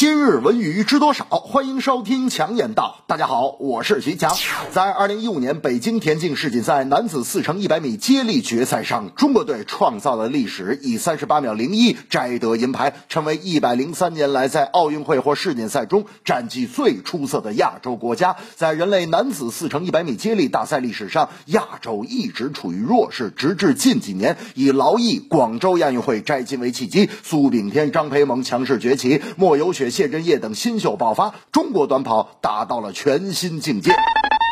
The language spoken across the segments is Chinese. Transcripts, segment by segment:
今日文娱知多少？欢迎收听强言道。大家好，我是徐强。在二零一五年北京田径世锦赛男子四乘一百米接力决赛上，中国队创造了历史，以三十八秒零一摘得银牌，成为一百零三年来在奥运会或世锦赛中战绩最出色的亚洲国家。在人类男子四乘一百米接力大赛历史上，亚洲一直处于弱势，直至近几年，以劳役广州亚运会摘金为契机，苏炳添、张培萌强势崛起，莫有雪。谢震业等新秀爆发，中国短跑达到了全新境界。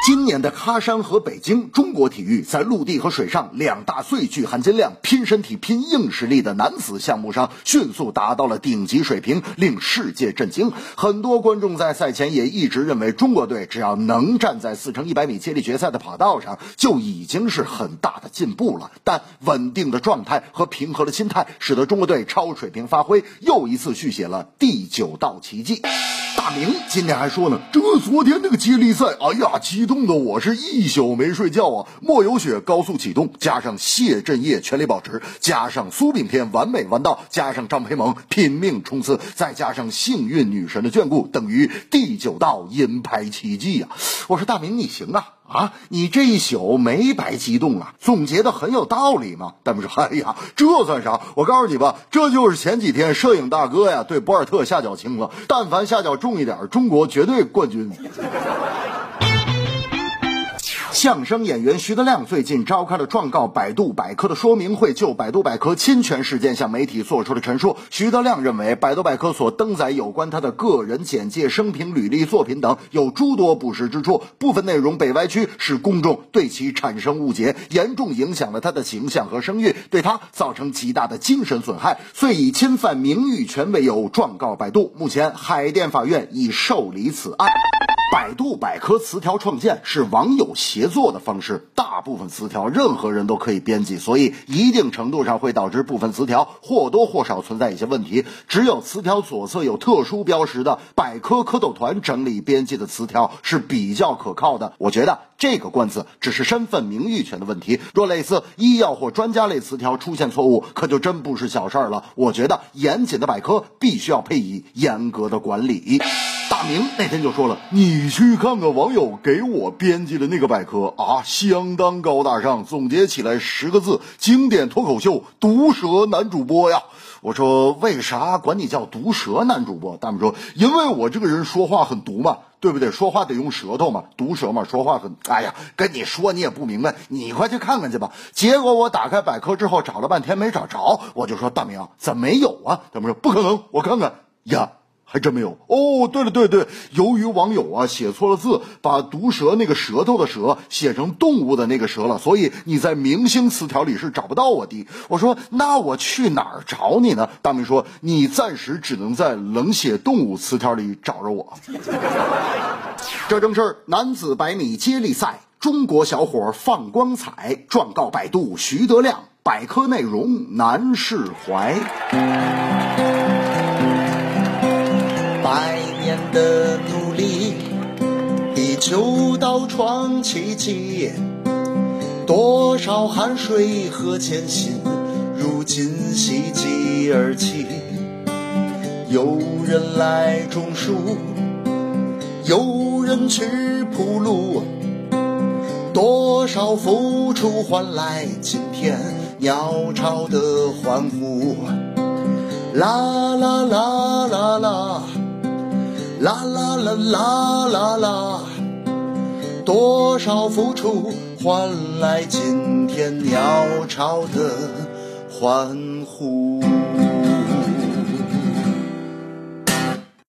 今年的喀山和北京，中国体育在陆地和水上两大最具含金量、拼身体、拼硬实力的男子项目上，迅速达到了顶级水平，令世界震惊。很多观众在赛前也一直认为，中国队只要能站在四乘一百米接力决赛的跑道上，就已经是很大的进步了。但稳定的状态和平和的心态，使得中国队超水平发挥，又一次续写了第九道奇迹。大明今天还说呢，这昨天那个接力赛，哎呀，激动弄得我是一宿没睡觉啊！莫有雪高速启动，加上谢震业全力保持，加上苏炳添完美弯道，加上张培萌拼命冲刺，再加上幸运女神的眷顾，等于第九道银牌奇迹呀！我说大明你行啊！啊，你这一宿没白激动啊！总结的很有道理嘛。大明说：“ 哎呀，这算啥？我告诉你吧，这就是前几天摄影大哥呀对博尔特下脚轻了。但凡下脚重一点，中国绝对冠军。”相声演员徐德亮最近召开了状告百度百科的说明会，就百度百科侵权事件向媒体做出了陈述。徐德亮认为，百度百科所登载有关他的个人简介、生平、履历、作品等有诸多不实之处，部分内容被歪曲，使公众对其产生误解，严重影响了他的形象和声誉，对他造成极大的精神损害，遂以侵犯名誉权为由状告百度。目前，海淀法院已受理此案。百度百科词条创建是网友协作的方式，大部分词条任何人都可以编辑，所以一定程度上会导致部分词条或多或少存在一些问题。只有词条左侧有特殊标识的百科蝌蚪团整理编辑的词条是比较可靠的。我觉得这个官司只是身份名誉权的问题，若类似医药或专家类词条出现错误，可就真不是小事儿了。我觉得严谨的百科必须要配以严格的管理。大明那天就说了，你去看看网友给我编辑的那个百科啊，相当高大上，总结起来十个字：经典脱口秀毒舌男主播呀。我说为啥管你叫毒舌男主播？大明说，因为我这个人说话很毒嘛，对不对？说话得用舌头嘛，毒舌嘛，说话很……哎呀，跟你说你也不明白，你快去看看去吧。结果我打开百科之后找了半天没找着，我就说大明怎么没有啊？大明说不可能，我看看呀。还真没有哦。对了，对对，由于网友啊写错了字，把毒蛇那个舌头的蛇写成动物的那个蛇了，所以你在明星词条里是找不到我的。我说那我去哪儿找你呢？大明说你暂时只能在冷血动物词条里找着我。这正是男子百米接力赛，中国小伙放光彩，状告百度徐德亮，百科内容难释怀。第九道创奇迹，多少汗水和艰辛，如今喜极而泣。有人来种树，有人去铺路，多少付出换来今天鸟巢的欢呼。啦啦啦啦啦。啦啦啦啦啦啦，多少付出换来今天鸟巢的欢呼。